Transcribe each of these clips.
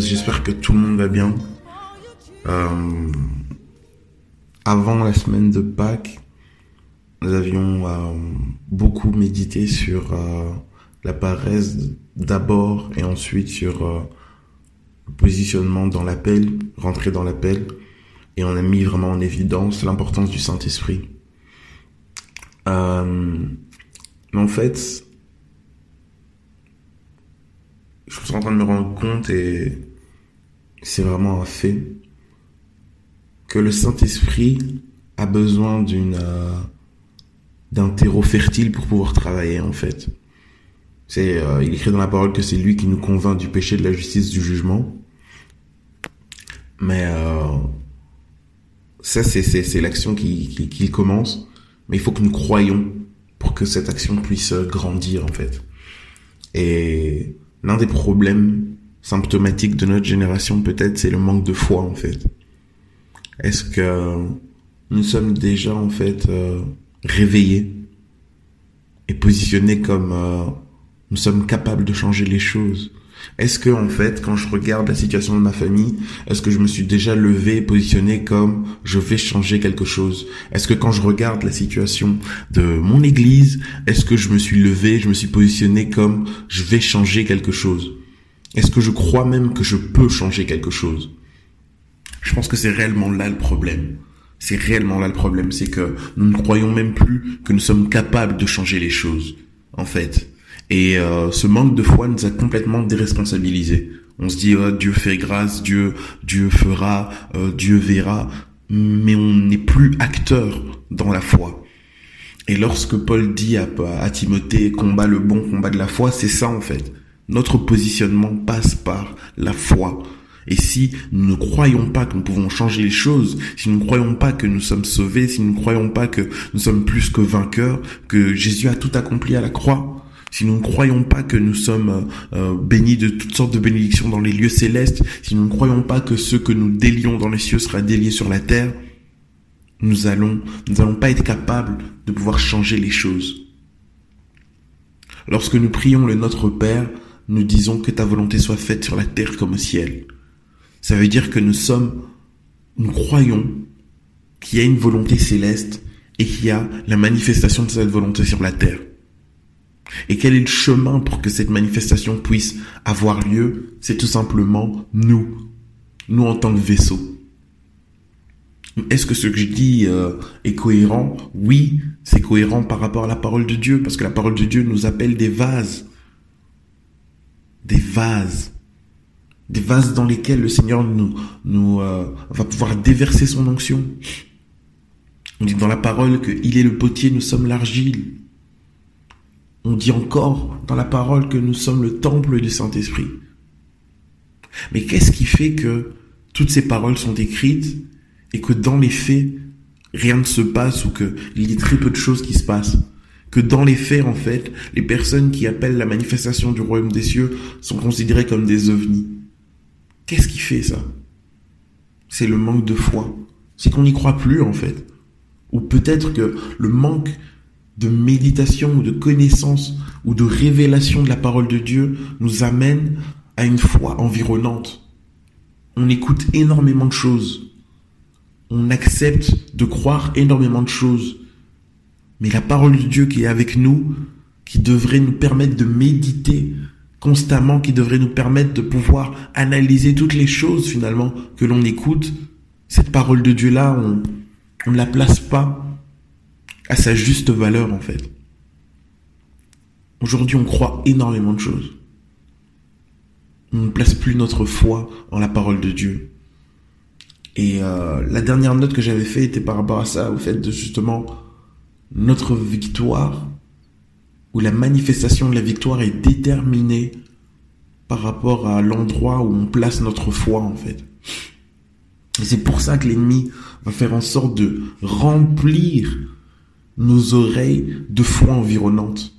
j'espère que tout le monde va bien. Euh, avant la semaine de Pâques, nous avions euh, beaucoup médité sur euh, la paresse d'abord et ensuite sur le positionnement dans l'appel, rentrer dans l'appel, et on a mis vraiment en évidence l'importance du Saint-Esprit. Mais en fait, je suis en train de me rendre compte et c'est vraiment un fait que le Saint-Esprit a besoin d'une euh, d'un terreau fertile pour pouvoir travailler en fait. C'est euh, il écrit dans la parole que c'est lui qui nous convainc du péché, de la justice, du jugement. Mais euh, ça c'est c'est c'est l'action qui, qui qui commence, mais il faut que nous croyions pour que cette action puisse euh, grandir en fait. Et l'un des problèmes symptomatiques de notre génération peut-être c'est le manque de foi en fait. Est-ce que nous sommes déjà en fait euh, réveillés et positionnés comme euh, nous sommes capables de changer les choses Est-ce que en fait quand je regarde la situation de ma famille, est-ce que je me suis déjà levé et positionné comme je vais changer quelque chose? Est-ce que quand je regarde la situation de mon église, est-ce que je me suis levé, je me suis positionné comme je vais changer quelque chose? Est-ce que je crois même que je peux changer quelque chose? Je pense que c'est réellement là le problème. C'est réellement là le problème, c'est que nous ne croyons même plus que nous sommes capables de changer les choses, en fait. Et euh, ce manque de foi nous a complètement déresponsabilisés. On se dit oh, Dieu fait grâce, Dieu Dieu fera, euh, Dieu verra, mais on n'est plus acteur dans la foi. Et lorsque Paul dit à, à Timothée combat le bon combat de la foi, c'est ça en fait. Notre positionnement passe par la foi. Et si nous ne croyons pas que nous pouvons changer les choses, si nous ne croyons pas que nous sommes sauvés, si nous ne croyons pas que nous sommes plus que vainqueurs, que Jésus a tout accompli à la croix, si nous ne croyons pas que nous sommes euh, bénis de toutes sortes de bénédictions dans les lieux célestes, si nous ne croyons pas que ce que nous délions dans les cieux sera délié sur la terre, nous allons, nous allons pas être capables de pouvoir changer les choses. Lorsque nous prions le Notre Père, nous disons que ta volonté soit faite sur la terre comme au ciel. Ça veut dire que nous sommes, nous croyons qu'il y a une volonté céleste et qu'il y a la manifestation de cette volonté sur la terre. Et quel est le chemin pour que cette manifestation puisse avoir lieu? C'est tout simplement nous, nous en tant que vaisseau. Est-ce que ce que je dis euh, est cohérent? Oui, c'est cohérent par rapport à la parole de Dieu, parce que la parole de Dieu nous appelle des vases. Des vases des vases dans lesquels le Seigneur nous, euh, va pouvoir déverser son onction. On dit dans la parole qu'il est le potier, nous sommes l'argile. On dit encore dans la parole que nous sommes le temple du Saint-Esprit. Mais qu'est-ce qui fait que toutes ces paroles sont écrites et que dans les faits, rien ne se passe ou qu'il y a très peu de choses qui se passent? Que dans les faits, en fait, les personnes qui appellent la manifestation du royaume des cieux sont considérées comme des ovnis. Qu'est-ce qui fait ça? C'est le manque de foi. C'est qu'on n'y croit plus en fait. Ou peut-être que le manque de méditation ou de connaissance ou de révélation de la parole de Dieu nous amène à une foi environnante. On écoute énormément de choses. On accepte de croire énormément de choses. Mais la parole de Dieu qui est avec nous, qui devrait nous permettre de méditer constamment qui devrait nous permettre de pouvoir analyser toutes les choses finalement que l'on écoute. Cette parole de Dieu-là, on, ne la place pas à sa juste valeur en fait. Aujourd'hui, on croit énormément de choses. On ne place plus notre foi en la parole de Dieu. Et euh, la dernière note que j'avais faite était par rapport à ça, au fait de justement notre victoire, ou la manifestation de la victoire est déterminée par rapport à l'endroit où on place notre foi en fait. Et c'est pour ça que l'ennemi va faire en sorte de remplir nos oreilles de foi environnante,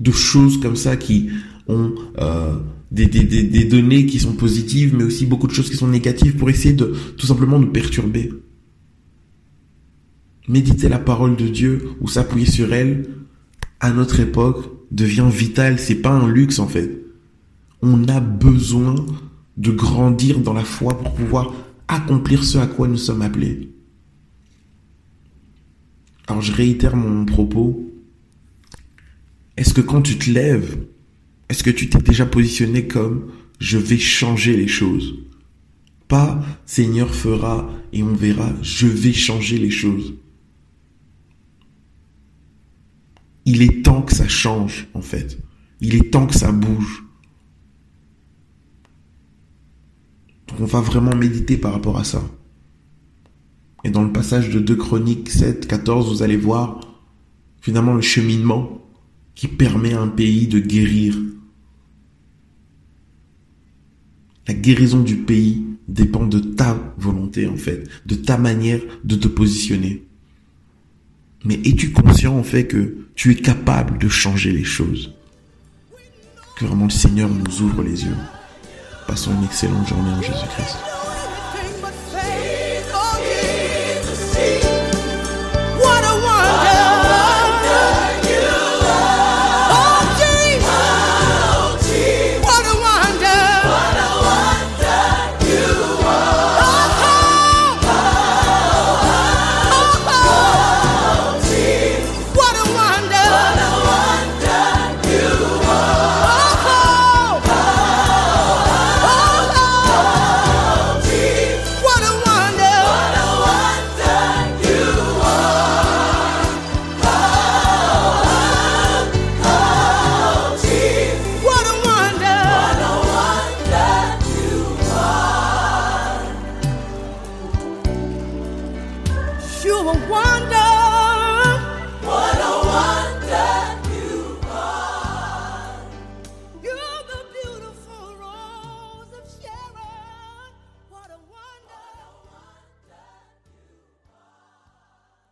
de choses comme ça qui ont euh, des, des, des, des données qui sont positives, mais aussi beaucoup de choses qui sont négatives pour essayer de tout simplement nous perturber. Méditer la parole de Dieu ou s'appuyer sur elle à notre époque devient vital. C'est pas un luxe en fait. On a besoin de grandir dans la foi pour pouvoir accomplir ce à quoi nous sommes appelés. Alors je réitère mon propos. Est-ce que quand tu te lèves, est-ce que tu t'es déjà positionné comme je vais changer les choses? Pas Seigneur fera et on verra, je vais changer les choses. Il est temps que ça change en fait. Il est temps que ça bouge. Donc on va vraiment méditer par rapport à ça. Et dans le passage de 2 Chroniques 7, 14, vous allez voir finalement le cheminement qui permet à un pays de guérir. La guérison du pays dépend de ta volonté en fait, de ta manière de te positionner. Mais es-tu conscient en fait que tu es capable de changer les choses? Que vraiment le Seigneur nous ouvre les yeux. Passons une excellente journée en Jésus-Christ.